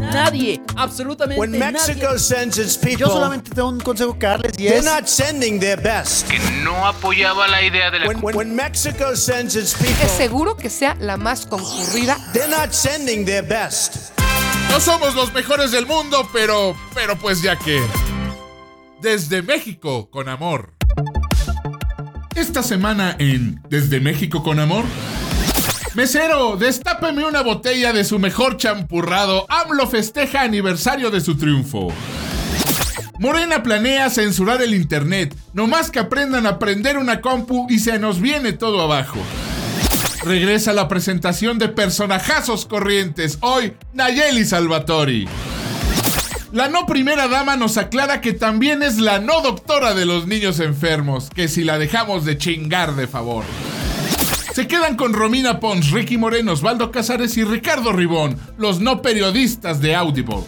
Nadie, absolutamente When Mexico nadie. sends its Yo people, solamente tengo un consejo que darles y they're es not sending their best. que no apoyaba la idea de la When, when, when Mexico sends its people, Es seguro que sea la más concurrida. they're not sending their best. No somos los mejores del mundo, pero, pero pues ya que. Desde México con amor. Esta semana en Desde México con amor. Mesero, destápeme una botella de su mejor champurrado. AMLO festeja aniversario de su triunfo. Morena planea censurar el internet. No más que aprendan a prender una compu y se nos viene todo abajo. Regresa la presentación de personajazos corrientes. Hoy, Nayeli Salvatori. La no primera dama nos aclara que también es la no doctora de los niños enfermos, que si la dejamos de chingar de favor. Se quedan con Romina Pons, Ricky Moreno, Osvaldo Casares y Ricardo Ribón, los no periodistas de Audible.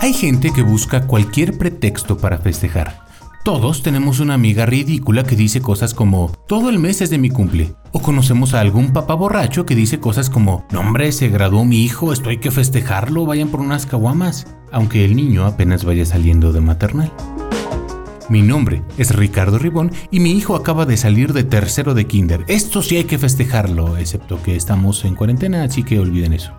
Hay gente que busca cualquier pretexto para festejar. Todos tenemos una amiga ridícula que dice cosas como todo el mes es de mi cumple. O conocemos a algún papá borracho que dice cosas como no hombre, se graduó mi hijo, esto hay que festejarlo, vayan por unas caguamas. Aunque el niño apenas vaya saliendo de maternal. Mi nombre es Ricardo Ribón y mi hijo acaba de salir de tercero de kinder. Esto sí hay que festejarlo, excepto que estamos en cuarentena, así que olviden eso.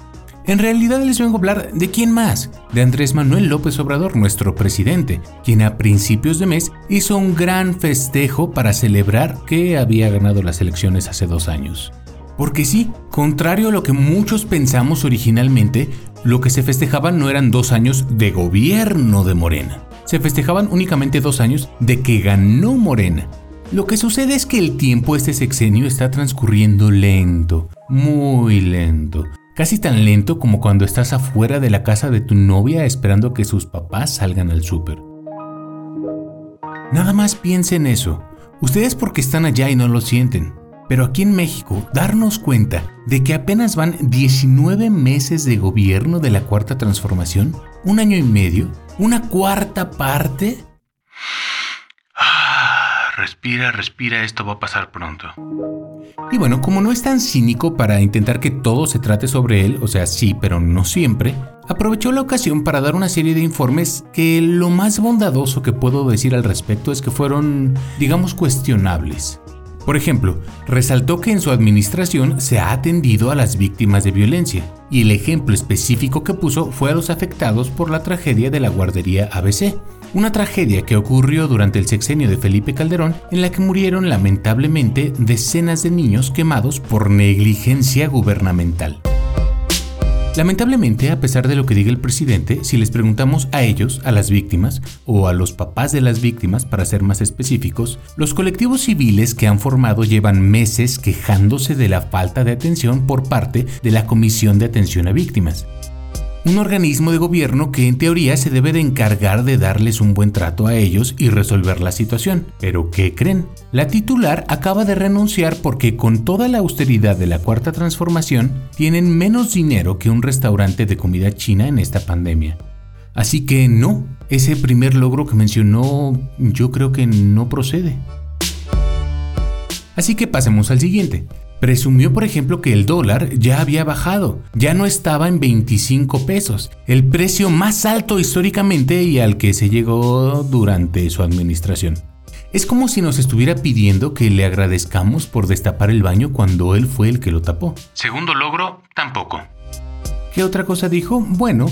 En realidad les vengo a hablar de quién más, de Andrés Manuel López Obrador, nuestro presidente, quien a principios de mes hizo un gran festejo para celebrar que había ganado las elecciones hace dos años. Porque sí, contrario a lo que muchos pensamos originalmente, lo que se festejaban no eran dos años de gobierno de Morena. Se festejaban únicamente dos años de que ganó Morena. Lo que sucede es que el tiempo este sexenio está transcurriendo lento, muy lento. Casi tan lento como cuando estás afuera de la casa de tu novia esperando que sus papás salgan al súper. Nada más piensen eso. Ustedes porque están allá y no lo sienten. Pero aquí en México, darnos cuenta de que apenas van 19 meses de gobierno de la Cuarta Transformación, un año y medio, una cuarta parte, Ah, respira, respira, esto va a pasar pronto. Y bueno, como no es tan cínico para intentar que todo se trate sobre él, o sea, sí, pero no siempre, aprovechó la ocasión para dar una serie de informes que lo más bondadoso que puedo decir al respecto es que fueron, digamos, cuestionables. Por ejemplo, resaltó que en su administración se ha atendido a las víctimas de violencia, y el ejemplo específico que puso fue a los afectados por la tragedia de la guardería ABC, una tragedia que ocurrió durante el sexenio de Felipe Calderón en la que murieron lamentablemente decenas de niños quemados por negligencia gubernamental. Lamentablemente, a pesar de lo que diga el presidente, si les preguntamos a ellos, a las víctimas, o a los papás de las víctimas, para ser más específicos, los colectivos civiles que han formado llevan meses quejándose de la falta de atención por parte de la Comisión de Atención a Víctimas. Un organismo de gobierno que en teoría se debe de encargar de darles un buen trato a ellos y resolver la situación. Pero ¿qué creen? La titular acaba de renunciar porque con toda la austeridad de la cuarta transformación tienen menos dinero que un restaurante de comida china en esta pandemia. Así que no, ese primer logro que mencionó yo creo que no procede. Así que pasemos al siguiente. Presumió, por ejemplo, que el dólar ya había bajado, ya no estaba en 25 pesos, el precio más alto históricamente y al que se llegó durante su administración. Es como si nos estuviera pidiendo que le agradezcamos por destapar el baño cuando él fue el que lo tapó. Segundo logro, tampoco. ¿Qué otra cosa dijo? Bueno,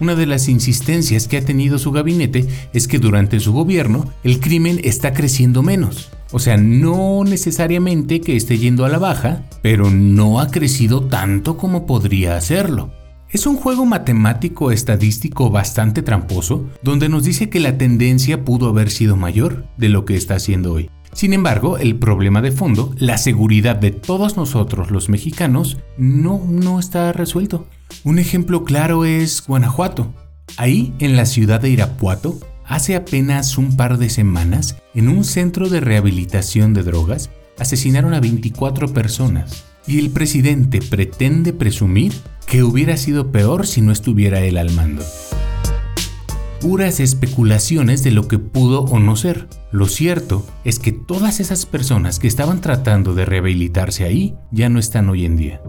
una de las insistencias que ha tenido su gabinete es que durante su gobierno el crimen está creciendo menos. O sea, no necesariamente que esté yendo a la baja, pero no ha crecido tanto como podría hacerlo. Es un juego matemático estadístico bastante tramposo, donde nos dice que la tendencia pudo haber sido mayor de lo que está haciendo hoy. Sin embargo, el problema de fondo, la seguridad de todos nosotros los mexicanos, no, no está resuelto. Un ejemplo claro es Guanajuato. Ahí, en la ciudad de Irapuato, hace apenas un par de semanas, en un centro de rehabilitación de drogas, asesinaron a 24 personas. Y el presidente pretende presumir que hubiera sido peor si no estuviera él al mando. Puras especulaciones de lo que pudo o no ser. Lo cierto es que todas esas personas que estaban tratando de rehabilitarse ahí ya no están hoy en día.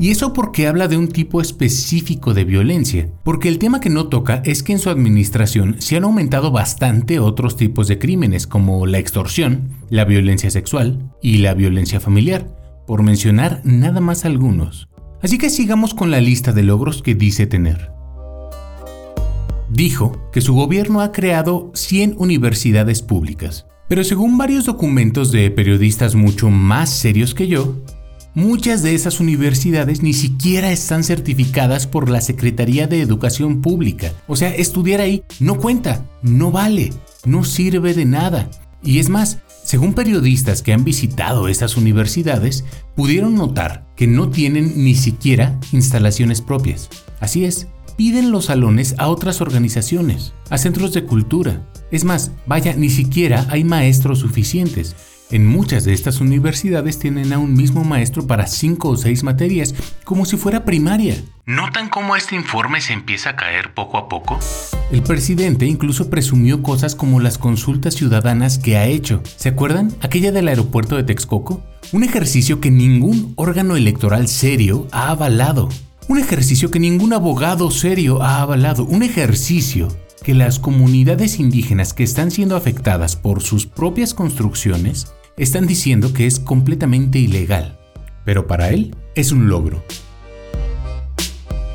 Y eso porque habla de un tipo específico de violencia, porque el tema que no toca es que en su administración se han aumentado bastante otros tipos de crímenes como la extorsión, la violencia sexual y la violencia familiar, por mencionar nada más algunos. Así que sigamos con la lista de logros que dice tener. Dijo que su gobierno ha creado 100 universidades públicas, pero según varios documentos de periodistas mucho más serios que yo, Muchas de esas universidades ni siquiera están certificadas por la Secretaría de Educación Pública. O sea, estudiar ahí no cuenta, no vale, no sirve de nada. Y es más, según periodistas que han visitado esas universidades, pudieron notar que no tienen ni siquiera instalaciones propias. Así es, piden los salones a otras organizaciones, a centros de cultura. Es más, vaya, ni siquiera hay maestros suficientes. En muchas de estas universidades tienen a un mismo maestro para cinco o seis materias, como si fuera primaria. ¿Notan cómo este informe se empieza a caer poco a poco? El presidente incluso presumió cosas como las consultas ciudadanas que ha hecho. ¿Se acuerdan? Aquella del aeropuerto de Texcoco. Un ejercicio que ningún órgano electoral serio ha avalado. Un ejercicio que ningún abogado serio ha avalado. Un ejercicio que las comunidades indígenas que están siendo afectadas por sus propias construcciones están diciendo que es completamente ilegal, pero para él es un logro.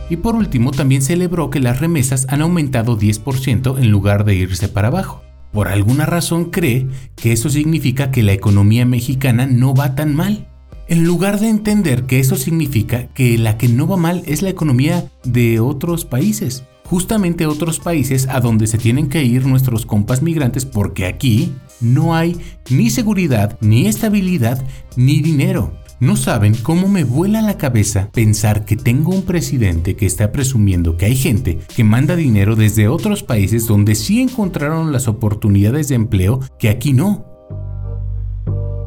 Y por último, también celebró que las remesas han aumentado 10% en lugar de irse para abajo. Por alguna razón cree que eso significa que la economía mexicana no va tan mal. En lugar de entender que eso significa que la que no va mal es la economía de otros países justamente otros países a donde se tienen que ir nuestros compas migrantes porque aquí no hay ni seguridad, ni estabilidad, ni dinero. No saben cómo me vuela la cabeza pensar que tengo un presidente que está presumiendo que hay gente que manda dinero desde otros países donde sí encontraron las oportunidades de empleo que aquí no.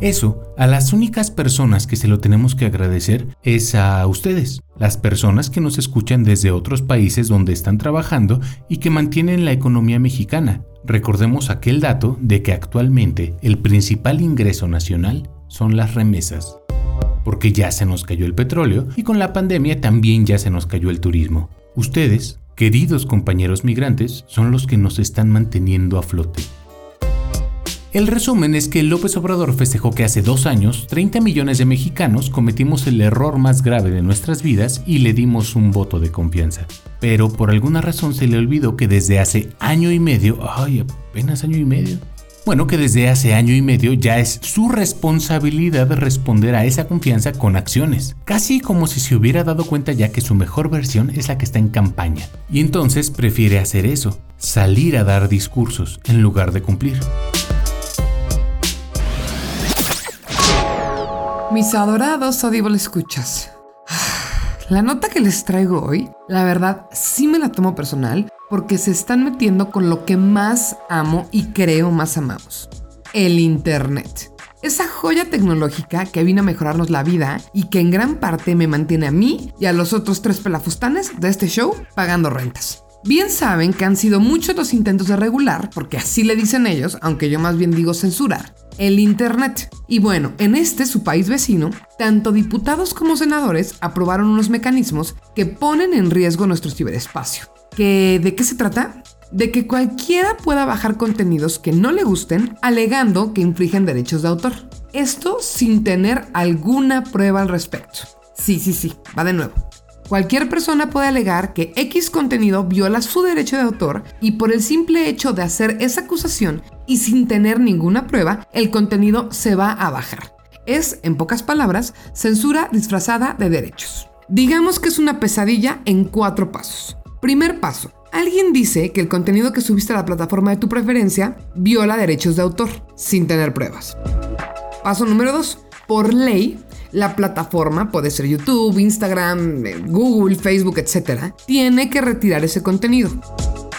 Eso, a las únicas personas que se lo tenemos que agradecer es a ustedes, las personas que nos escuchan desde otros países donde están trabajando y que mantienen la economía mexicana. Recordemos aquel dato de que actualmente el principal ingreso nacional son las remesas. Porque ya se nos cayó el petróleo y con la pandemia también ya se nos cayó el turismo. Ustedes, queridos compañeros migrantes, son los que nos están manteniendo a flote. El resumen es que López Obrador festejó que hace dos años 30 millones de mexicanos cometimos el error más grave de nuestras vidas y le dimos un voto de confianza. Pero por alguna razón se le olvidó que desde hace año y medio, ay, apenas año y medio, bueno, que desde hace año y medio ya es su responsabilidad responder a esa confianza con acciones, casi como si se hubiera dado cuenta ya que su mejor versión es la que está en campaña. Y entonces prefiere hacer eso, salir a dar discursos en lugar de cumplir. Mis adorados Audible escuchas. La nota que les traigo hoy, la verdad, sí me la tomo personal porque se están metiendo con lo que más amo y creo más amamos. El Internet. Esa joya tecnológica que vino a mejorarnos la vida y que en gran parte me mantiene a mí y a los otros tres pelafustanes de este show pagando rentas. Bien saben que han sido muchos los intentos de regular, porque así le dicen ellos, aunque yo más bien digo censurar, el Internet. Y bueno, en este, su país vecino, tanto diputados como senadores aprobaron unos mecanismos que ponen en riesgo nuestro ciberespacio. ¿Que, ¿De qué se trata? De que cualquiera pueda bajar contenidos que no le gusten alegando que infringen derechos de autor. Esto sin tener alguna prueba al respecto. Sí, sí, sí, va de nuevo. Cualquier persona puede alegar que X contenido viola su derecho de autor y por el simple hecho de hacer esa acusación y sin tener ninguna prueba, el contenido se va a bajar. Es, en pocas palabras, censura disfrazada de derechos. Digamos que es una pesadilla en cuatro pasos. Primer paso. Alguien dice que el contenido que subiste a la plataforma de tu preferencia viola derechos de autor, sin tener pruebas. Paso número 2. Por ley, la plataforma, puede ser YouTube, Instagram, Google, Facebook, etc., tiene que retirar ese contenido.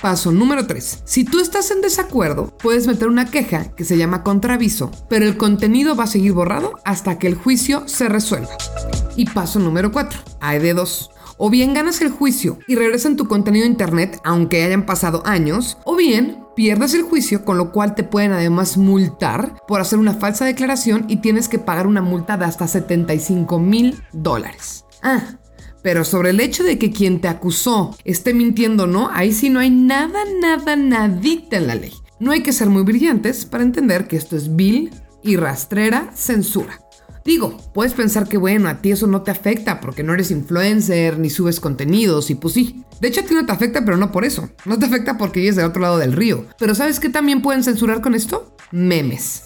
Paso número 3. Si tú estás en desacuerdo, puedes meter una queja que se llama contraviso, pero el contenido va a seguir borrado hasta que el juicio se resuelva. Y paso número 4. Hay de dos. O bien ganas el juicio y regresan tu contenido a internet aunque hayan pasado años, o bien pierdes el juicio, con lo cual te pueden además multar por hacer una falsa declaración y tienes que pagar una multa de hasta 75 mil dólares. Ah, pero sobre el hecho de que quien te acusó esté mintiendo no, ahí sí no hay nada, nada, nadita en la ley. No hay que ser muy brillantes para entender que esto es vil y rastrera censura. Digo, puedes pensar que bueno, a ti eso no te afecta porque no eres influencer ni subes contenidos y pues sí. De hecho a ti no te afecta, pero no por eso. No te afecta porque vives del otro lado del río. Pero ¿sabes qué también pueden censurar con esto? Memes.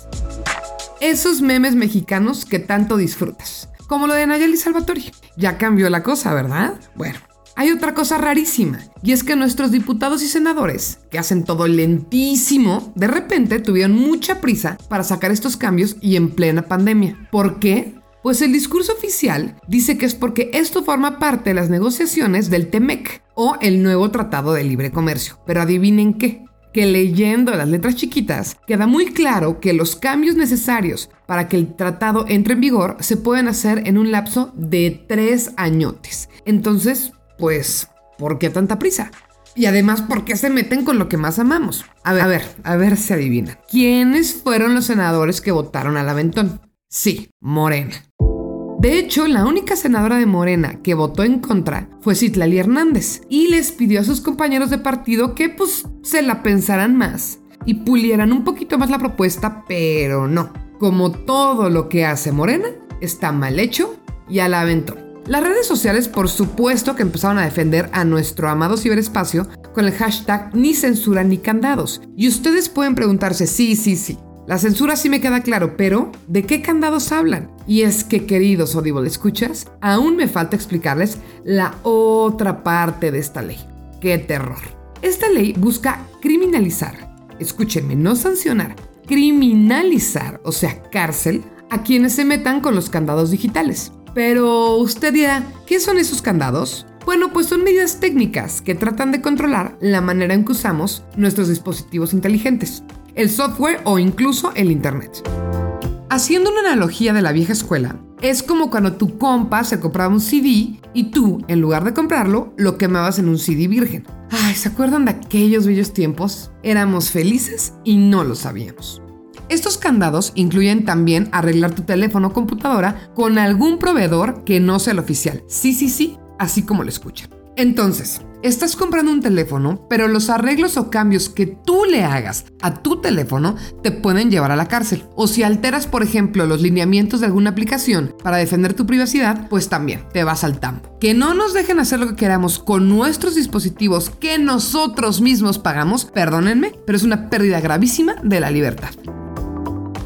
Esos memes mexicanos que tanto disfrutas. Como lo de Nayeli Salvatori. Ya cambió la cosa, ¿verdad? Bueno, hay otra cosa rarísima, y es que nuestros diputados y senadores, que hacen todo lentísimo, de repente tuvieron mucha prisa para sacar estos cambios y en plena pandemia. ¿Por qué? Pues el discurso oficial dice que es porque esto forma parte de las negociaciones del TEMEC o el nuevo Tratado de Libre Comercio. Pero adivinen qué, que leyendo las letras chiquitas queda muy claro que los cambios necesarios para que el tratado entre en vigor se pueden hacer en un lapso de tres añotes. Entonces, pues, ¿por qué tanta prisa? Y además, ¿por qué se meten con lo que más amamos? A ver, a ver, a ver si adivinan. ¿Quiénes fueron los senadores que votaron al aventón? Sí, Morena. De hecho, la única senadora de Morena que votó en contra fue Citlali Hernández y les pidió a sus compañeros de partido que pues se la pensaran más y pulieran un poquito más la propuesta, pero no. Como todo lo que hace Morena, está mal hecho y al aventón. Las redes sociales por supuesto que empezaron a defender a nuestro amado ciberespacio con el hashtag ni censura ni candados. Y ustedes pueden preguntarse, sí, sí, sí. La censura sí me queda claro, pero ¿de qué candados hablan? Y es que, queridos Audible escuchas, aún me falta explicarles la otra parte de esta ley. ¡Qué terror! Esta ley busca criminalizar, escúchenme, no sancionar, criminalizar, o sea, cárcel, a quienes se metan con los candados digitales. Pero usted dirá, ¿qué son esos candados? Bueno, pues son medidas técnicas que tratan de controlar la manera en que usamos nuestros dispositivos inteligentes, el software o incluso el Internet. Haciendo una analogía de la vieja escuela, es como cuando tu compa se compraba un CD y tú, en lugar de comprarlo, lo quemabas en un CD virgen. Ay, ¿se acuerdan de aquellos bellos tiempos? Éramos felices y no lo sabíamos. Estos candados incluyen también arreglar tu teléfono o computadora con algún proveedor que no sea el oficial. Sí, sí, sí, así como lo escuchan. Entonces, estás comprando un teléfono, pero los arreglos o cambios que tú le hagas a tu teléfono te pueden llevar a la cárcel. O si alteras, por ejemplo, los lineamientos de alguna aplicación para defender tu privacidad, pues también te vas al tambo. Que no nos dejen hacer lo que queramos con nuestros dispositivos que nosotros mismos pagamos, perdónenme, pero es una pérdida gravísima de la libertad.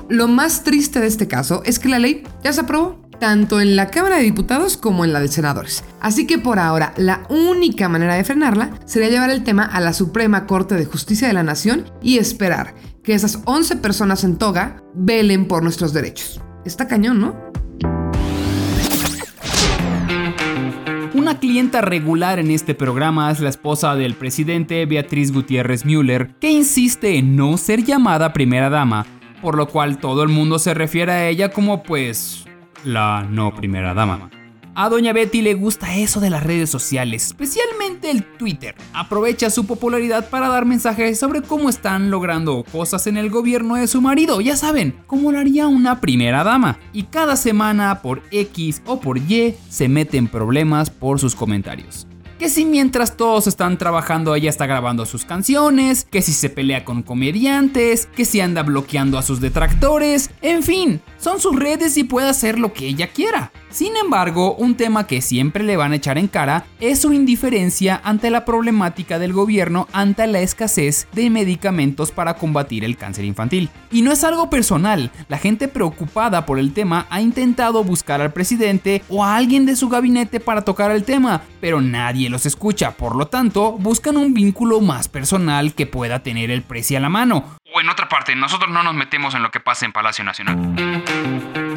Lo más triste de este caso es que la ley ya se aprobó, tanto en la Cámara de Diputados como en la de Senadores. Así que por ahora, la única manera de frenarla sería llevar el tema a la Suprema Corte de Justicia de la Nación y esperar que esas 11 personas en toga velen por nuestros derechos. Está cañón, ¿no? Una clienta regular en este programa es la esposa del presidente Beatriz Gutiérrez Müller, que insiste en no ser llamada primera dama por lo cual todo el mundo se refiere a ella como pues la no primera dama. A Doña Betty le gusta eso de las redes sociales, especialmente el Twitter. Aprovecha su popularidad para dar mensajes sobre cómo están logrando cosas en el gobierno de su marido, ya saben, como lo haría una primera dama. Y cada semana por X o por Y se mete en problemas por sus comentarios. Que si mientras todos están trabajando ella está grabando sus canciones, que si se pelea con comediantes, que si anda bloqueando a sus detractores, en fin, son sus redes y puede hacer lo que ella quiera. Sin embargo, un tema que siempre le van a echar en cara es su indiferencia ante la problemática del gobierno ante la escasez de medicamentos para combatir el cáncer infantil. Y no es algo personal, la gente preocupada por el tema ha intentado buscar al presidente o a alguien de su gabinete para tocar el tema, pero nadie los escucha, por lo tanto, buscan un vínculo más personal que pueda tener el precio a la mano. O en otra parte, nosotros no nos metemos en lo que pasa en Palacio Nacional.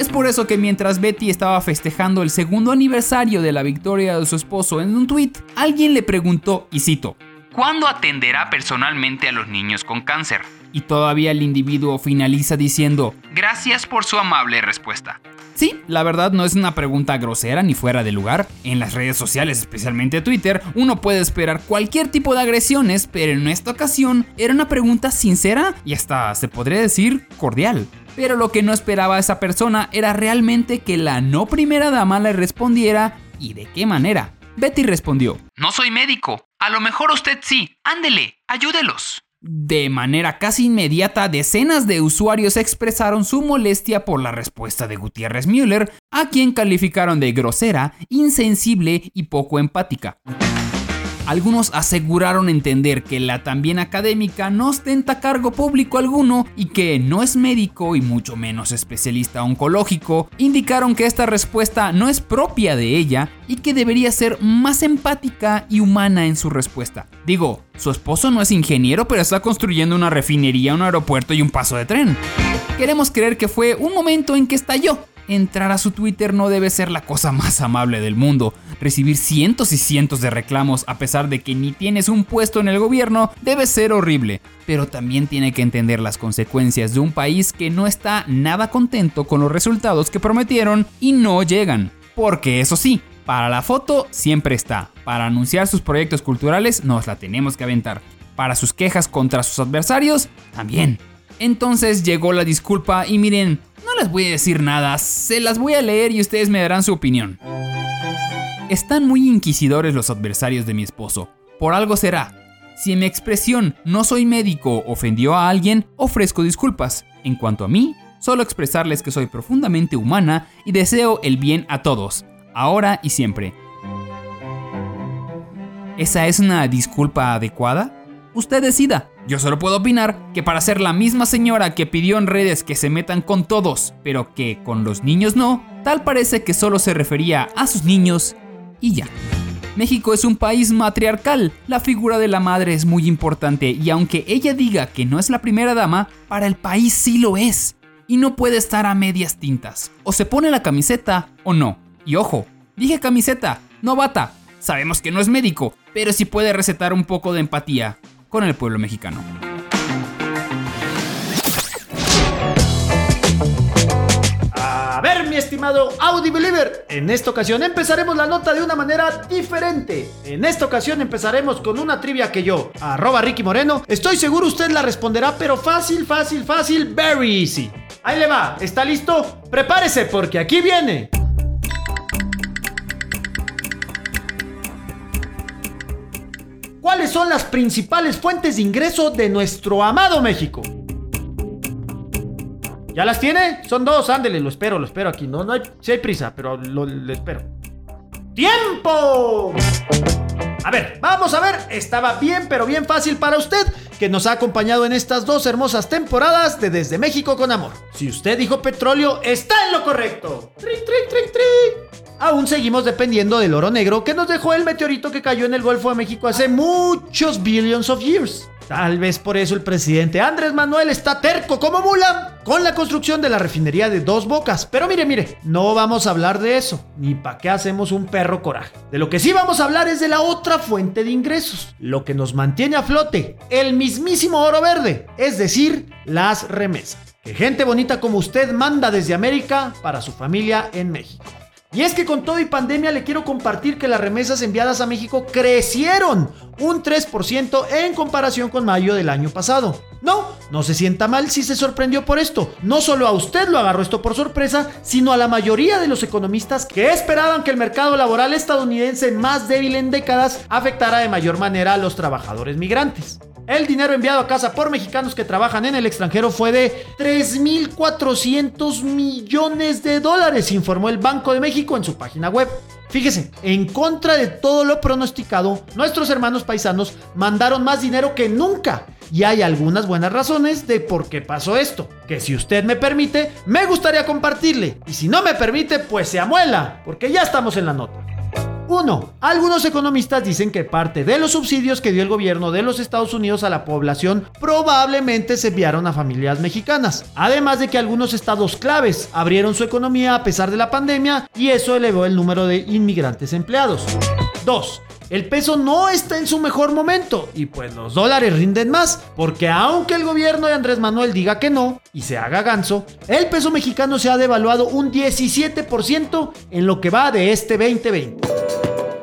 Es por eso que mientras Betty estaba festejando el segundo aniversario de la victoria de su esposo en un tweet, alguien le preguntó, y cito, ¿cuándo atenderá personalmente a los niños con cáncer? Y todavía el individuo finaliza diciendo, gracias por su amable respuesta. Sí, la verdad no es una pregunta grosera ni fuera de lugar. En las redes sociales, especialmente Twitter, uno puede esperar cualquier tipo de agresiones, pero en esta ocasión era una pregunta sincera y hasta se podría decir cordial. Pero lo que no esperaba esa persona era realmente que la no primera dama le respondiera y de qué manera. Betty respondió, No soy médico, a lo mejor usted sí, ándele, ayúdelos. De manera casi inmediata, decenas de usuarios expresaron su molestia por la respuesta de Gutiérrez Müller, a quien calificaron de grosera, insensible y poco empática. Algunos aseguraron entender que la también académica no ostenta cargo público alguno y que no es médico y mucho menos especialista oncológico. Indicaron que esta respuesta no es propia de ella y que debería ser más empática y humana en su respuesta. Digo, su esposo no es ingeniero, pero está construyendo una refinería, un aeropuerto y un paso de tren. Queremos creer que fue un momento en que estalló entrar a su Twitter no debe ser la cosa más amable del mundo. Recibir cientos y cientos de reclamos a pesar de que ni tienes un puesto en el gobierno debe ser horrible. Pero también tiene que entender las consecuencias de un país que no está nada contento con los resultados que prometieron y no llegan. Porque eso sí, para la foto siempre está. Para anunciar sus proyectos culturales nos la tenemos que aventar. Para sus quejas contra sus adversarios, también. Entonces llegó la disculpa y miren, les voy a decir nada, se las voy a leer y ustedes me darán su opinión. Están muy inquisidores los adversarios de mi esposo. Por algo será. Si en mi expresión no soy médico ofendió a alguien, ofrezco disculpas. En cuanto a mí, solo expresarles que soy profundamente humana y deseo el bien a todos, ahora y siempre. ¿Esa es una disculpa adecuada? Usted decida. Yo solo puedo opinar que para ser la misma señora que pidió en redes que se metan con todos, pero que con los niños no, tal parece que solo se refería a sus niños y ya. México es un país matriarcal, la figura de la madre es muy importante y aunque ella diga que no es la primera dama, para el país sí lo es. Y no puede estar a medias tintas. O se pone la camiseta o no. Y ojo, dije camiseta, no bata. Sabemos que no es médico, pero sí puede recetar un poco de empatía con el pueblo mexicano. A ver, mi estimado Audi Believer, en esta ocasión empezaremos la nota de una manera diferente. En esta ocasión empezaremos con una trivia que yo, arroba Ricky Moreno, estoy seguro usted la responderá, pero fácil, fácil, fácil, very easy. Ahí le va, ¿está listo? Prepárese porque aquí viene. ¿Cuáles son las principales fuentes de ingreso de nuestro amado México? ¿Ya las tiene? Son dos, ándele, lo espero, lo espero aquí. No, no hay, sí hay prisa, pero lo, lo espero. ¡Tiempo! A ver, vamos a ver. Estaba bien, pero bien fácil para usted, que nos ha acompañado en estas dos hermosas temporadas de Desde México con Amor. Si usted dijo petróleo, está en lo correcto. Aún seguimos dependiendo del oro negro que nos dejó el meteorito que cayó en el Golfo de México hace muchos billions of years. Tal vez por eso el presidente Andrés Manuel está terco como mula con la construcción de la refinería de dos bocas. Pero mire, mire, no vamos a hablar de eso, ni para qué hacemos un perro coraje. De lo que sí vamos a hablar es de la otra fuente de ingresos, lo que nos mantiene a flote, el mismísimo oro verde, es decir, las remesas. Que gente bonita como usted manda desde América para su familia en México. Y es que con todo y pandemia le quiero compartir que las remesas enviadas a México crecieron un 3% en comparación con mayo del año pasado. No, no se sienta mal si se sorprendió por esto. No solo a usted lo agarró esto por sorpresa, sino a la mayoría de los economistas que esperaban que el mercado laboral estadounidense más débil en décadas afectara de mayor manera a los trabajadores migrantes. El dinero enviado a casa por mexicanos que trabajan en el extranjero fue de 3.400 millones de dólares, informó el Banco de México en su página web. Fíjese, en contra de todo lo pronosticado, nuestros hermanos paisanos mandaron más dinero que nunca. Y hay algunas buenas razones de por qué pasó esto, que si usted me permite, me gustaría compartirle. Y si no me permite, pues se amuela, porque ya estamos en la nota. 1. Algunos economistas dicen que parte de los subsidios que dio el gobierno de los Estados Unidos a la población probablemente se enviaron a familias mexicanas. Además de que algunos estados claves abrieron su economía a pesar de la pandemia y eso elevó el número de inmigrantes empleados. 2. el peso no está en su mejor momento y pues los dólares rinden más, porque aunque el gobierno de Andrés Manuel diga que no y se haga ganso, el peso mexicano se ha devaluado un 17% en lo que va de este 2020.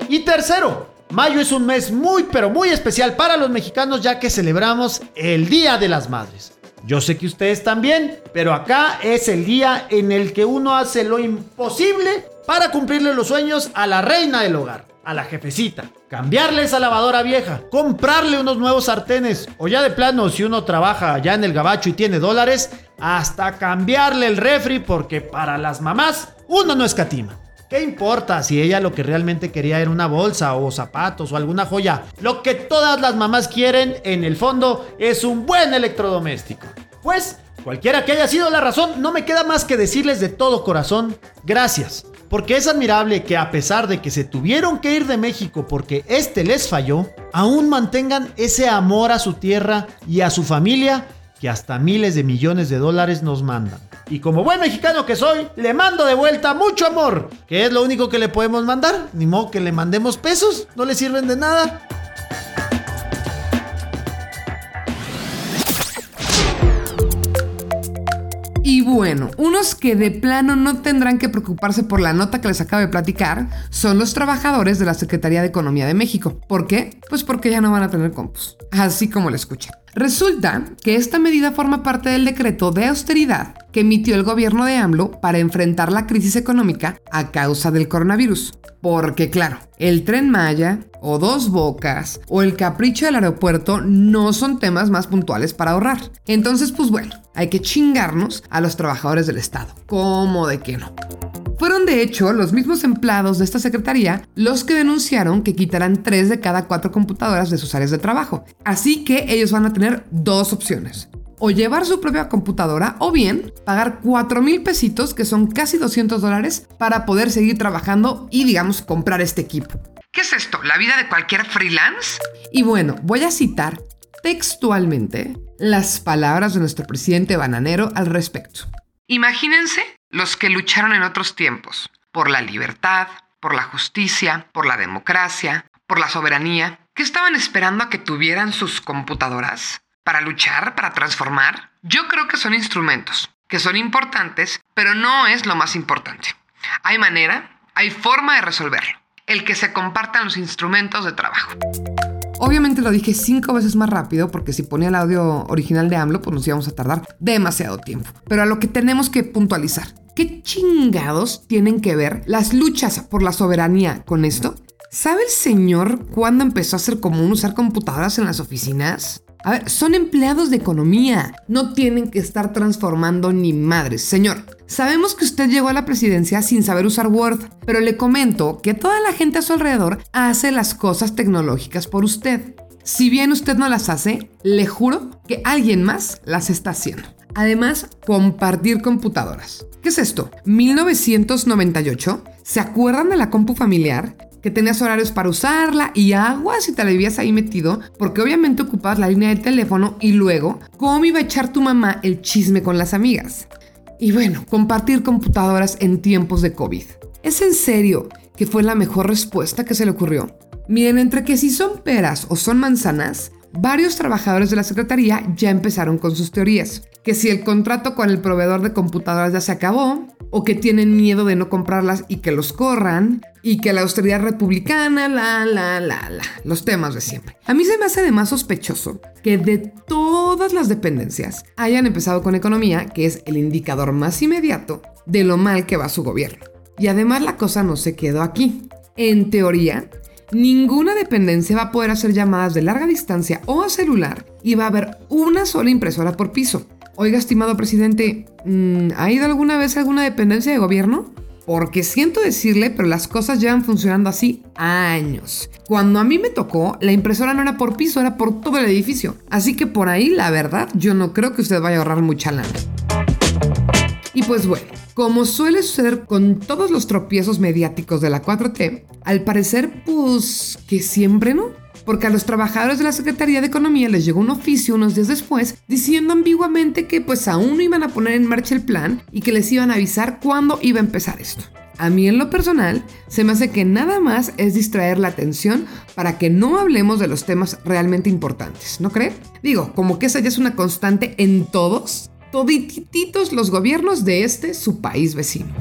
Y tercero, mayo es un mes muy pero muy especial para los mexicanos ya que celebramos el Día de las Madres. Yo sé que ustedes también, pero acá es el día en el que uno hace lo imposible para cumplirle los sueños a la reina del hogar, a la jefecita. Cambiarle esa lavadora vieja, comprarle unos nuevos sartenes o ya de plano si uno trabaja ya en el gabacho y tiene dólares, hasta cambiarle el refri porque para las mamás uno no escatima. ¿Qué importa si ella lo que realmente quería era una bolsa o zapatos o alguna joya? Lo que todas las mamás quieren en el fondo es un buen electrodoméstico. Pues, cualquiera que haya sido la razón, no me queda más que decirles de todo corazón, gracias. Porque es admirable que a pesar de que se tuvieron que ir de México porque este les falló, aún mantengan ese amor a su tierra y a su familia que hasta miles de millones de dólares nos mandan. Y como buen mexicano que soy, le mando de vuelta mucho amor, que es lo único que le podemos mandar. Ni modo que le mandemos pesos, no le sirven de nada. Bueno, unos que de plano no tendrán que preocuparse por la nota que les acabo de platicar son los trabajadores de la Secretaría de Economía de México. ¿Por qué? Pues porque ya no van a tener compus, así como le escuchan. Resulta que esta medida forma parte del decreto de austeridad que emitió el gobierno de AMLO para enfrentar la crisis económica a causa del coronavirus. Porque claro, el tren Maya o dos bocas o el capricho del aeropuerto no son temas más puntuales para ahorrar. Entonces, pues bueno, hay que chingarnos a los trabajadores del Estado. ¿Cómo de que no? Fueron de hecho los mismos empleados de esta secretaría los que denunciaron que quitarán tres de cada cuatro computadoras de sus áreas de trabajo. Así que ellos van a tener dos opciones. O llevar su propia computadora o bien pagar 4 mil pesitos, que son casi 200 dólares, para poder seguir trabajando y digamos comprar este equipo. ¿Qué es esto? ¿La vida de cualquier freelance? Y bueno, voy a citar textualmente las palabras de nuestro presidente bananero al respecto. Imagínense los que lucharon en otros tiempos por la libertad, por la justicia, por la democracia, por la soberanía, que estaban esperando a que tuvieran sus computadoras para luchar, para transformar. Yo creo que son instrumentos, que son importantes, pero no es lo más importante. Hay manera, hay forma de resolverlo, el que se compartan los instrumentos de trabajo. Obviamente lo dije cinco veces más rápido porque si ponía el audio original de AMLO, pues nos íbamos a tardar demasiado tiempo. Pero a lo que tenemos que puntualizar. ¿Qué chingados tienen que ver las luchas por la soberanía con esto? ¿Sabe el señor cuándo empezó a ser común usar computadoras en las oficinas? A ver, son empleados de economía. No tienen que estar transformando ni madres. Señor, sabemos que usted llegó a la presidencia sin saber usar Word, pero le comento que toda la gente a su alrededor hace las cosas tecnológicas por usted. Si bien usted no las hace, le juro que alguien más las está haciendo. Además, compartir computadoras. ¿Qué es esto? 1998. ¿Se acuerdan de la compu familiar? Que tenías horarios para usarla y agua si te la vivías ahí metido, porque obviamente ocupabas la línea de teléfono y luego, ¿cómo iba a echar tu mamá el chisme con las amigas? Y bueno, compartir computadoras en tiempos de COVID. ¿Es en serio que fue la mejor respuesta que se le ocurrió? Miren, entre que si son peras o son manzanas, varios trabajadores de la Secretaría ya empezaron con sus teorías. Que si el contrato con el proveedor de computadoras ya se acabó, o que tienen miedo de no comprarlas y que los corran, y que la austeridad republicana, la, la, la, la, los temas de siempre. A mí se me hace de más sospechoso que de todas las dependencias hayan empezado con economía, que es el indicador más inmediato de lo mal que va su gobierno. Y además la cosa no se quedó aquí. En teoría, ninguna dependencia va a poder hacer llamadas de larga distancia o a celular y va a haber una sola impresora por piso. Oiga, estimado presidente, mm, ¿ha ido alguna vez a alguna dependencia de gobierno? Porque siento decirle, pero las cosas llevan funcionando así años. Cuando a mí me tocó, la impresora no era por piso, era por todo el edificio. Así que por ahí, la verdad, yo no creo que usted vaya a ahorrar mucha lana. Y pues bueno, como suele suceder con todos los tropiezos mediáticos de la 4T, al parecer, pues que siempre no porque a los trabajadores de la Secretaría de Economía les llegó un oficio unos días después diciendo ambiguamente que pues aún no iban a poner en marcha el plan y que les iban a avisar cuándo iba a empezar esto. A mí en lo personal se me hace que nada más es distraer la atención para que no hablemos de los temas realmente importantes, ¿no cree? Digo, como que esa ya es una constante en todos, todititos los gobiernos de este su país vecino.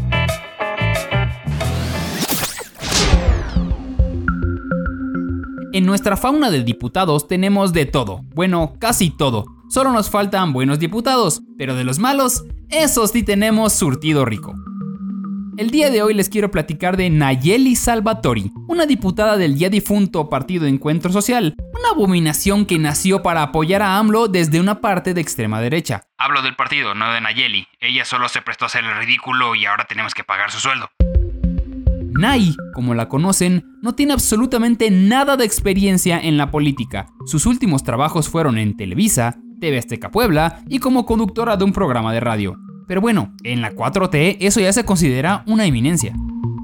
En nuestra fauna de diputados tenemos de todo, bueno, casi todo. Solo nos faltan buenos diputados, pero de los malos, esos sí tenemos surtido rico. El día de hoy les quiero platicar de Nayeli Salvatori, una diputada del ya difunto Partido Encuentro Social, una abominación que nació para apoyar a AMLO desde una parte de extrema derecha. Hablo del partido, no de Nayeli. Ella solo se prestó a hacer el ridículo y ahora tenemos que pagar su sueldo. Nay, como la conocen, no tiene absolutamente nada de experiencia en la política. Sus últimos trabajos fueron en Televisa, TV Azteca Puebla y como conductora de un programa de radio. Pero bueno, en la 4T eso ya se considera una eminencia.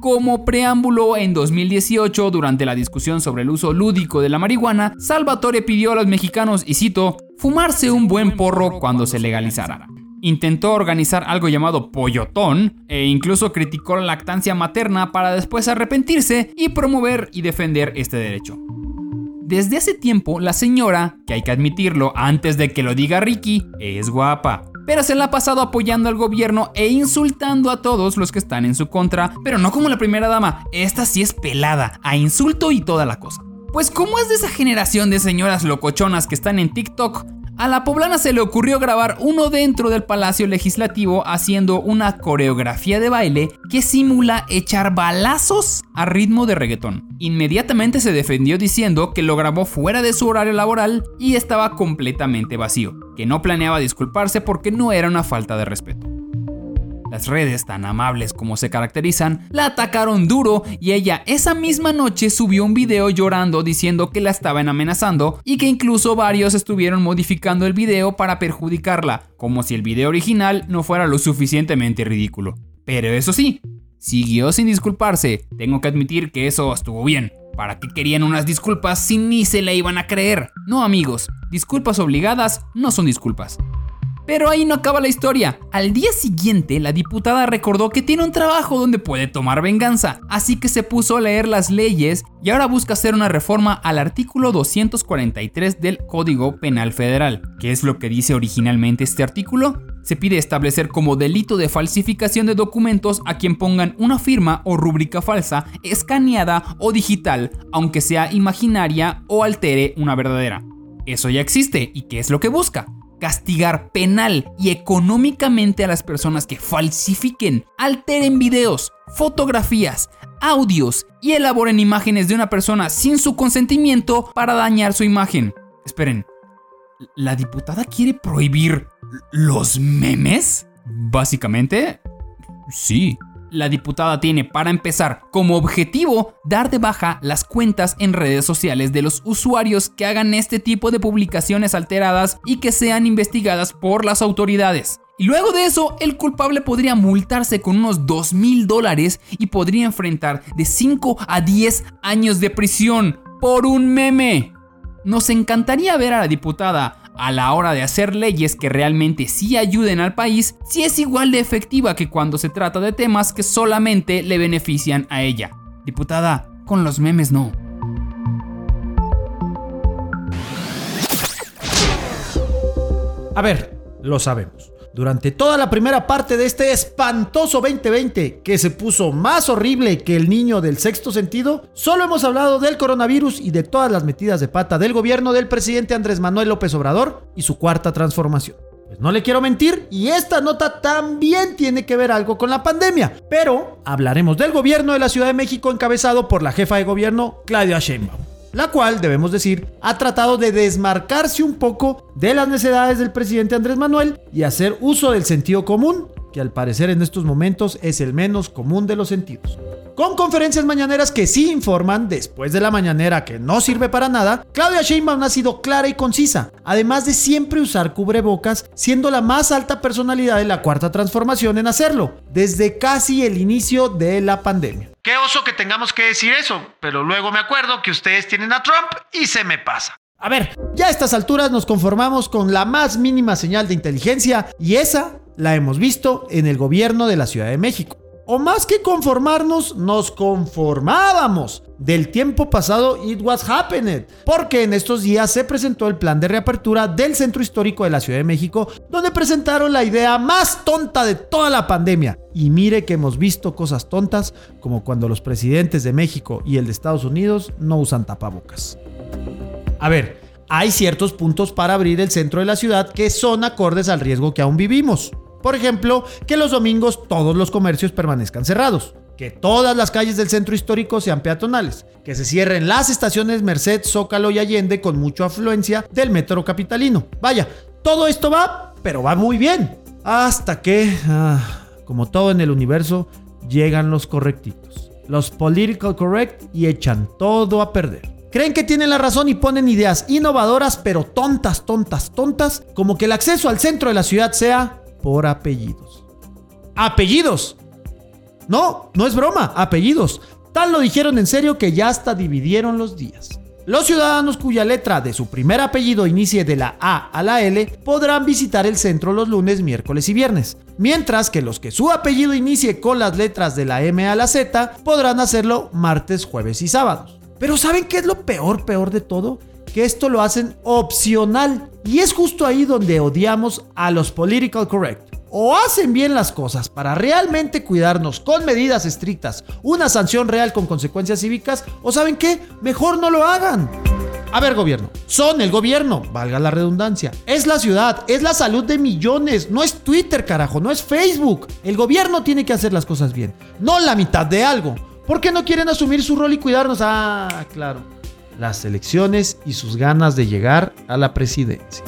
Como preámbulo, en 2018, durante la discusión sobre el uso lúdico de la marihuana, Salvatore pidió a los mexicanos, y cito, fumarse un buen porro cuando se legalizara. Intentó organizar algo llamado Pollotón e incluso criticó la lactancia materna para después arrepentirse y promover y defender este derecho. Desde hace tiempo, la señora, que hay que admitirlo antes de que lo diga Ricky, es guapa. Pero se la ha pasado apoyando al gobierno e insultando a todos los que están en su contra, pero no como la primera dama, esta sí es pelada, a insulto y toda la cosa. Pues como es de esa generación de señoras locochonas que están en TikTok, a la poblana se le ocurrió grabar uno dentro del Palacio Legislativo haciendo una coreografía de baile que simula echar balazos a ritmo de reggaetón. Inmediatamente se defendió diciendo que lo grabó fuera de su horario laboral y estaba completamente vacío, que no planeaba disculparse porque no era una falta de respeto. Las redes, tan amables como se caracterizan, la atacaron duro y ella esa misma noche subió un video llorando diciendo que la estaban amenazando y que incluso varios estuvieron modificando el video para perjudicarla, como si el video original no fuera lo suficientemente ridículo. Pero eso sí, siguió sin disculparse. Tengo que admitir que eso estuvo bien. ¿Para qué querían unas disculpas si ni se la iban a creer? No amigos, disculpas obligadas no son disculpas. Pero ahí no acaba la historia. Al día siguiente, la diputada recordó que tiene un trabajo donde puede tomar venganza, así que se puso a leer las leyes y ahora busca hacer una reforma al artículo 243 del Código Penal Federal. ¿Qué es lo que dice originalmente este artículo? Se pide establecer como delito de falsificación de documentos a quien pongan una firma o rúbrica falsa, escaneada o digital, aunque sea imaginaria o altere una verdadera. Eso ya existe, ¿y qué es lo que busca? Castigar penal y económicamente a las personas que falsifiquen, alteren videos, fotografías, audios y elaboren imágenes de una persona sin su consentimiento para dañar su imagen. Esperen, ¿la diputada quiere prohibir los memes? Básicamente, sí la diputada tiene para empezar como objetivo dar de baja las cuentas en redes sociales de los usuarios que hagan este tipo de publicaciones alteradas y que sean investigadas por las autoridades. Y luego de eso, el culpable podría multarse con unos 2 mil dólares y podría enfrentar de 5 a 10 años de prisión por un meme. Nos encantaría ver a la diputada a la hora de hacer leyes que realmente sí ayuden al país, si es igual de efectiva que cuando se trata de temas que solamente le benefician a ella. Diputada, con los memes no. A ver, lo sabemos. Durante toda la primera parte de este espantoso 2020, que se puso más horrible que el niño del sexto sentido, solo hemos hablado del coronavirus y de todas las metidas de pata del gobierno del presidente Andrés Manuel López Obrador y su cuarta transformación. Pues no le quiero mentir, y esta nota también tiene que ver algo con la pandemia, pero hablaremos del gobierno de la Ciudad de México encabezado por la jefa de gobierno, Claudia Sheinbaum la cual, debemos decir, ha tratado de desmarcarse un poco de las necesidades del presidente Andrés Manuel y hacer uso del sentido común, que al parecer en estos momentos es el menos común de los sentidos. Con conferencias mañaneras que sí informan, después de la mañanera que no sirve para nada, Claudia Sheinbaum ha sido clara y concisa, además de siempre usar cubrebocas, siendo la más alta personalidad de la cuarta transformación en hacerlo, desde casi el inicio de la pandemia. Qué oso que tengamos que decir eso, pero luego me acuerdo que ustedes tienen a Trump y se me pasa. A ver, ya a estas alturas nos conformamos con la más mínima señal de inteligencia y esa la hemos visto en el gobierno de la Ciudad de México. O más que conformarnos, nos conformábamos. Del tiempo pasado, it was happened. Porque en estos días se presentó el plan de reapertura del Centro Histórico de la Ciudad de México, donde presentaron la idea más tonta de toda la pandemia. Y mire que hemos visto cosas tontas, como cuando los presidentes de México y el de Estados Unidos no usan tapabocas. A ver, hay ciertos puntos para abrir el centro de la ciudad que son acordes al riesgo que aún vivimos. Por ejemplo, que los domingos todos los comercios permanezcan cerrados, que todas las calles del centro histórico sean peatonales, que se cierren las estaciones Merced, Zócalo y Allende con mucha afluencia del metro capitalino. Vaya, todo esto va, pero va muy bien. Hasta que, ah, como todo en el universo, llegan los correctitos. Los political correct y echan todo a perder. Creen que tienen la razón y ponen ideas innovadoras, pero tontas, tontas, tontas, como que el acceso al centro de la ciudad sea por apellidos. ¡Apellidos! No, no es broma, apellidos. Tal lo dijeron en serio que ya hasta dividieron los días. Los ciudadanos cuya letra de su primer apellido inicie de la A a la L podrán visitar el centro los lunes, miércoles y viernes, mientras que los que su apellido inicie con las letras de la M a la Z podrán hacerlo martes, jueves y sábados. Pero ¿saben qué es lo peor, peor de todo? Que esto lo hacen opcional. Y es justo ahí donde odiamos a los political correct. O hacen bien las cosas para realmente cuidarnos con medidas estrictas, una sanción real con consecuencias cívicas, o saben qué, mejor no lo hagan. A ver, gobierno, son el gobierno, valga la redundancia. Es la ciudad, es la salud de millones, no es Twitter, carajo, no es Facebook. El gobierno tiene que hacer las cosas bien, no la mitad de algo. ¿Por qué no quieren asumir su rol y cuidarnos? Ah, claro, las elecciones y sus ganas de llegar a la presidencia.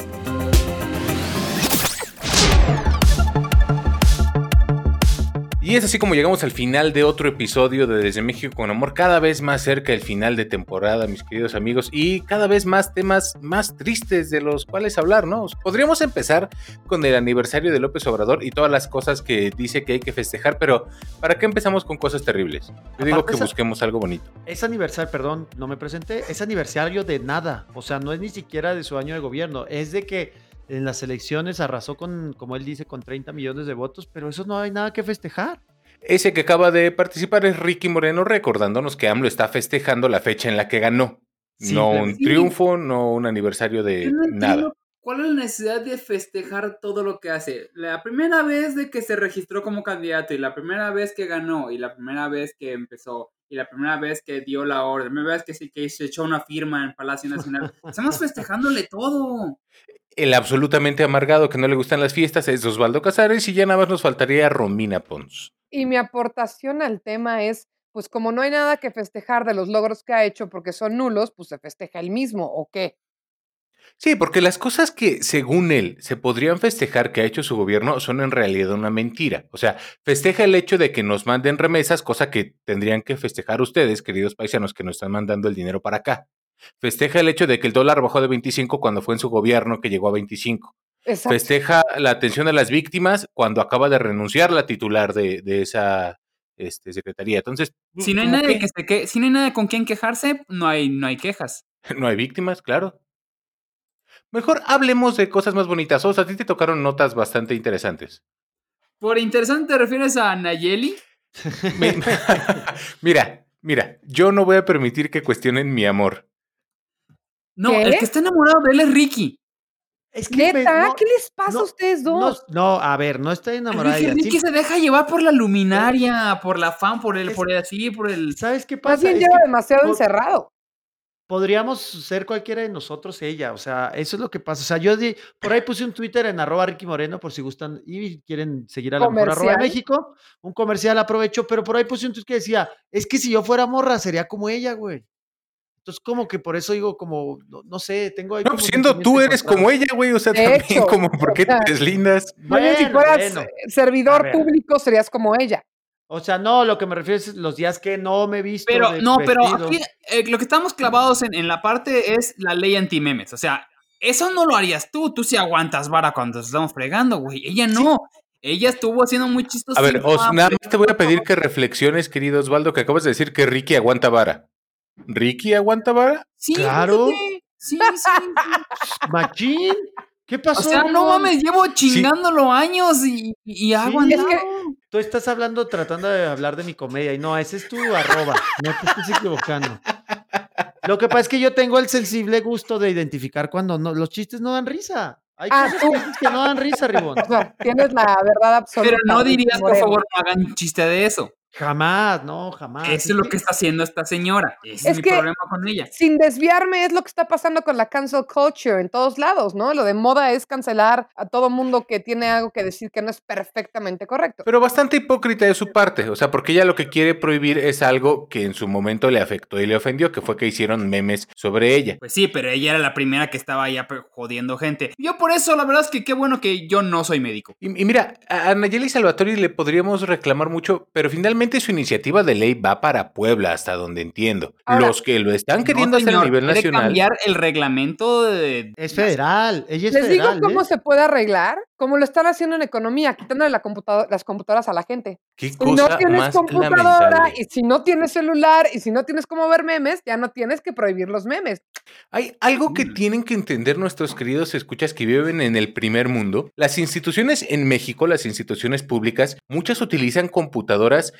Y es así como llegamos al final de otro episodio de Desde México con Amor, cada vez más cerca del final de temporada, mis queridos amigos, y cada vez más temas más tristes de los cuales hablar, ¿no? Podríamos empezar con el aniversario de López Obrador y todas las cosas que dice que hay que festejar, pero ¿para qué empezamos con cosas terribles? Yo digo que busquemos algo bonito. Es aniversario, perdón, no me presenté, es aniversario de nada, o sea, no es ni siquiera de su año de gobierno, es de que en las elecciones arrasó con, como él dice, con 30 millones de votos, pero eso no hay nada que festejar. Ese que acaba de participar es Ricky Moreno recordándonos que AMLO está festejando la fecha en la que ganó. no un triunfo, no un aniversario de nada. ¿Cuál es la necesidad de festejar todo lo que hace? La primera vez de que se registró como candidato y la primera vez que ganó y la primera vez que empezó y la primera vez que dio la orden, la primera vez que se, que se echó una firma en Palacio Nacional. Estamos festejándole todo. El absolutamente amargado que no le gustan las fiestas es Osvaldo Casares y ya nada más nos faltaría Romina Pons. Y mi aportación al tema es, pues como no hay nada que festejar de los logros que ha hecho porque son nulos, pues se festeja el mismo, ¿o qué? Sí, porque las cosas que, según él, se podrían festejar que ha hecho su gobierno son en realidad una mentira. O sea, festeja el hecho de que nos manden remesas, cosa que tendrían que festejar ustedes, queridos paisanos, que nos están mandando el dinero para acá. Festeja el hecho de que el dólar bajó de 25 cuando fue en su gobierno que llegó a 25. Festeja la atención a las víctimas cuando acaba de renunciar la titular de, esa este, secretaría. Entonces, si no hay nadie que, que si no hay nada con quien quejarse, no hay, no hay quejas. no hay víctimas, claro. Mejor hablemos de cosas más bonitas. O sea, a ti te tocaron notas bastante interesantes. ¿Por interesante te refieres a Nayeli? mira, mira, yo no voy a permitir que cuestionen mi amor. No, el que está enamorado de él es Ricky. Es que ¿Neta? ¿Qué les pasa a ustedes dos? No, a ver, no estoy enamorada de Ricky se deja llevar por la luminaria, por la fan, por el, por el así, por el. ¿Sabes qué pasa? Más bien lleva demasiado encerrado. Podríamos ser cualquiera de nosotros ella, o sea, eso es lo que pasa. O sea, yo di, por ahí puse un Twitter en arroba Ricky Moreno por si gustan y quieren seguir a la mejor arroba México, un comercial aprovecho, pero por ahí puse un tweet que decía, es que si yo fuera morra sería como ella, güey. Entonces, como que por eso digo, como, no, sé, tengo ahí. No, pues, siendo tú eres como ella, güey, o sea, también, como, ¿por qué te deslindas? Bueno, si fueras servidor público, serías como ella. O sea, no, lo que me refiero es los días que no me he visto. Pero, no, pero aquí eh, lo que estamos clavados en, en, la parte es la ley anti-memes. O sea, eso no lo harías tú. Tú sí aguantas vara cuando estamos fregando, güey. Ella no. Ella estuvo haciendo muy chistoso. A ver, nada más te voy a pedir que reflexiones, querido Osvaldo, que acabas de decir que Ricky aguanta vara. ¿Ricky aguanta vara? Sí, claro. Sí, sí. Machín. ¿Qué pasó? O sea, no mames, llevo chingándolo años y, y hago Sí, andado. es que tú estás hablando, tratando de hablar de mi comedia y no, ese es tu arroba, no te estés equivocando. Lo que pasa es que yo tengo el sensible gusto de identificar cuando no, los chistes no dan risa. Hay Ah, cosas tú. que no dan risa, Ribón. O sea, tienes la verdad absoluta. Pero no dirías, por favor, no hagan un chiste de eso. Jamás, no, jamás. Eso es lo que está haciendo esta señora. Ese es, Es mi que- problema con ella. Sin desviarme, es lo que está pasando con la cancel culture en todos lados, ¿no? Lo de moda es cancelar a todo mundo que tiene algo que decir que no es perfectamente correcto. Pero bastante hipócrita de su parte, o sea, porque ella lo que quiere prohibir es algo que en su momento le afectó y le ofendió, que fue que hicieron memes sobre ella. Pues sí, pero ella era la primera que estaba ya jodiendo gente. Yo por eso, la verdad es que qué bueno que yo no soy médico. Y, y mira, a a Nayeli Salvatori le podríamos reclamar mucho, pero finalmente su iniciativa de ley va para Puebla, hasta donde entiendo. Ahora- Los que lo están queriendo No, hacer a nivel nacional. cambiar el reglamento de... Es federal, ella es Les digo cómo ¿eh? se puede arreglar, como lo están haciendo en economía, quitándole la computadora- las computadoras a la gente. Qué Si cosa no tienes más computadora lamentable. y si no tienes celular y si no tienes cómo ver memes, ya no tienes que prohibir los memes. Hay algo que Mm. tienen que entender nuestros queridos escuchas que viven en el primer mundo. Las instituciones en México, las instituciones públicas, muchas utilizan computadoras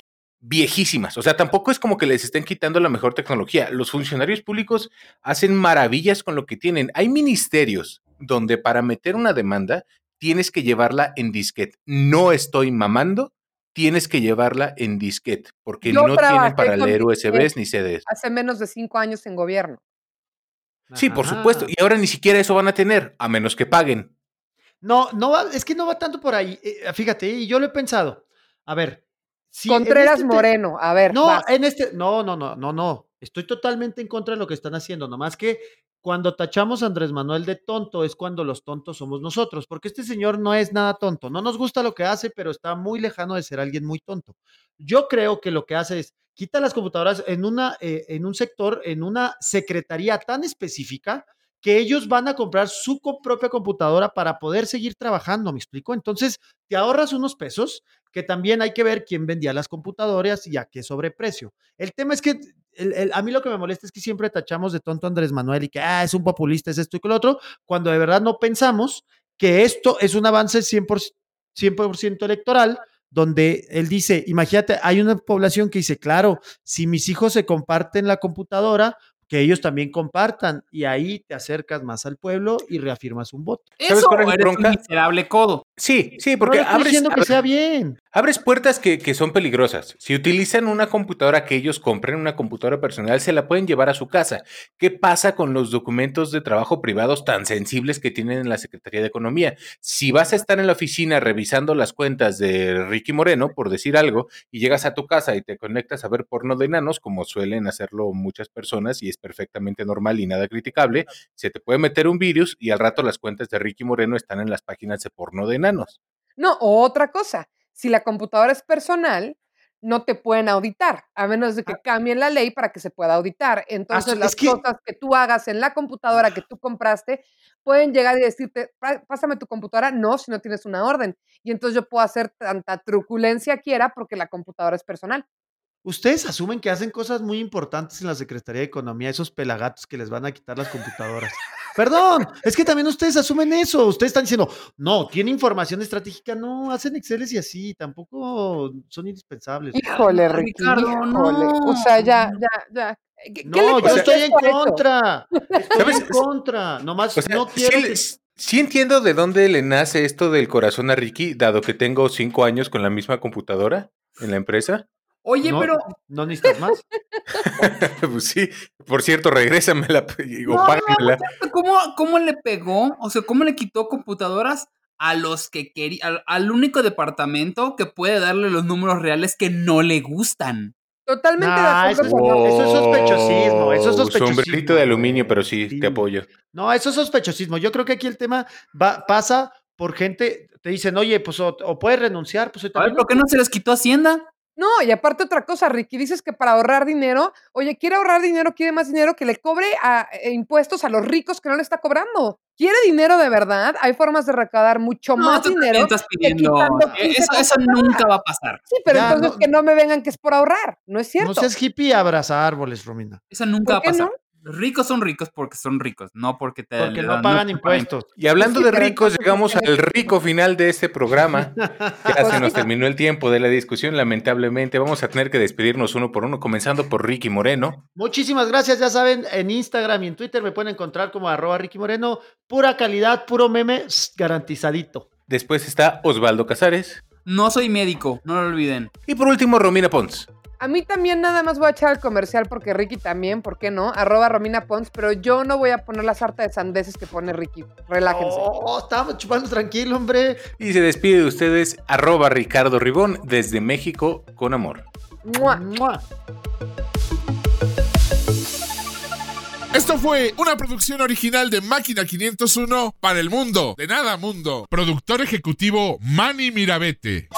viejísimas. O sea, tampoco es como que les estén quitando la mejor tecnología. Los funcionarios públicos hacen maravillas con lo que tienen. Hay ministerios donde para meter una demanda tienes que llevarla en disquete. No estoy mamando. Tienes que llevarla en disquete porque Yo no tienen para leer. USBs ni CDs. Hace menos de cinco años en gobierno. Sí, por Ajá. supuesto. Y ahora ni siquiera eso van a tener, a menos que paguen. No, no va, es que no va tanto por ahí. eh, fíjate, y yo lo he pensado. A ver. Contreras este te- Moreno, a ver. No, vas. en este, no, no, no, no, no. Estoy totalmente en contra de lo que están haciendo. Nomás que cuando tachamos a Andrés Manuel de tonto es cuando los tontos somos nosotros, porque este señor no es nada tonto. No nos gusta lo que hace, pero está muy lejano de ser alguien muy tonto. Yo creo que lo que hace es quita las computadoras en una, eh, en un sector, en una secretaría tan específica que ellos van a comprar su propia computadora para poder seguir trabajando, ¿me explico? Entonces, te ahorras unos pesos que también hay que ver quién vendía las computadoras y a qué sobreprecio. El tema es que el- el- a mí lo que me molesta es que siempre tachamos de tonto a Andrés Manuel y que ah, es un populista, es esto y que lo otro, cuando de verdad no pensamos que esto es un avance 100%, 100% electoral, donde él dice, imagínate, hay una población que dice, claro, si mis hijos se comparten la computadora, que ellos también compartan y ahí te acercas más al pueblo y reafirmas un voto. ¿Sabes Eso cuál es mi eres bronca? un miserable codo. Sí, sí, Porque porque no le estoy abres, diciendo que abres- sea bien. abres puertas que, que son peligrosas. Si utilizan una computadora que ellos compren, una computadora personal, se la pueden llevar a su casa. ¿Qué pasa con los documentos de trabajo privados tan sensibles que tienen en la Secretaría de Economía? Si vas a estar en la oficina revisando las cuentas de Ricky Moreno, por decir algo, y llegas a tu casa y te conectas a ver porno de enanos, como suelen hacerlo muchas personas y es perfectamente normal y nada criticable, se te puede meter un virus y al rato las cuentas de Ricky Moreno están en las páginas de porno de enanos. No, otra cosa, si la computadora es personal, no te pueden auditar, a menos de que cambien la ley para que se pueda auditar. Entonces, es las que- cosas que tú hagas en la computadora que tú compraste, pueden llegar y decirte, "Pa- pásame tu computadora, no, si no tienes una orden. Y entonces yo puedo hacer tanta truculencia quiera porque la computadora es personal. Ustedes asumen que hacen cosas muy importantes en la Secretaría de Economía, esos pelagatos que les van a quitar las computadoras. Perdón, es que también ustedes asumen eso. Ustedes están diciendo, no, tiene información estratégica. No, hacen Exceles y así, tampoco son indispensables. Híjole, Ricardo, híjole. O sea, ya, ya, ya. ¿Qué- qué le No, yo estoy en contra. Estoy ¿Sabes? en contra. Nomás O sea, no sí quiero. que- sí entiendo de dónde le nace esto del corazón a Ricky, dado que tengo cinco años con la misma computadora en la empresa. Oye, no, pero no necesitas más. pues sí, por cierto, regrésamela o No, págamela. ¿cómo, ¿cómo le pegó? O sea, ¿cómo le quitó computadoras a los que quería, al, al único departamento que puede darle los números reales que no le gustan? Totalmente Nah, de eso acuerdo eso es sospechosismo, eso es sospechosismo, Sombrerito de aluminio, pero sí, Sí. te apoyo. No, eso es sospechosismo. Yo creo que aquí el tema va, pasa por gente, te dicen, oye, pues o, o puedes renunciar, pues A ver. ¿por qué no se les quitó Hacienda? No, y aparte otra cosa, Ricky, dices que para ahorrar dinero, oye, quiere ahorrar dinero, quiere más dinero, que le cobre a, eh, impuestos a los ricos que no le está cobrando. ¿Quiere dinero de verdad? Hay formas de recaudar mucho No, más tú dinero. estás que pidiendo. 15 Eso, eso nunca va a pasar. Sí, pero Ya, entonces no- que no me vengan que es por ahorrar, no es cierto. No seas hippie y abraza árboles, Romina. Eso nunca va ¿Por a qué pasar. no? Ricos son ricos porque son ricos, no porque te Porque no pagan impuestos. Y hablando de ricos, llegamos ¿qué al rico final de este programa. Ya se nos terminó el tiempo de la discusión, lamentablemente. Vamos a tener que despedirnos uno por uno, comenzando por Ricky Moreno. Muchísimas gracias, ya saben, en Instagram y en Twitter me pueden encontrar como arroba Ricky Moreno, pura calidad, puro meme, garantizadito. Después está Osvaldo Casares. No soy médico, no lo olviden. Y por último, Romina Pons. A mí también nada más voy a echar el comercial porque Ricky también, ¿por qué no? Arroba Romina Pons, pero yo no voy a poner la sarta de sandeces que pone Ricky. Relájense. Oh, estamos chupando tranquilo, hombre. Y se despide de ustedes, arroba Ricardo Ribón, desde México, con amor. ¡Mua! Mua. Esto fue una producción original de Máquina 501 para el mundo, de nada mundo. Productor ejecutivo Manny Mirabete.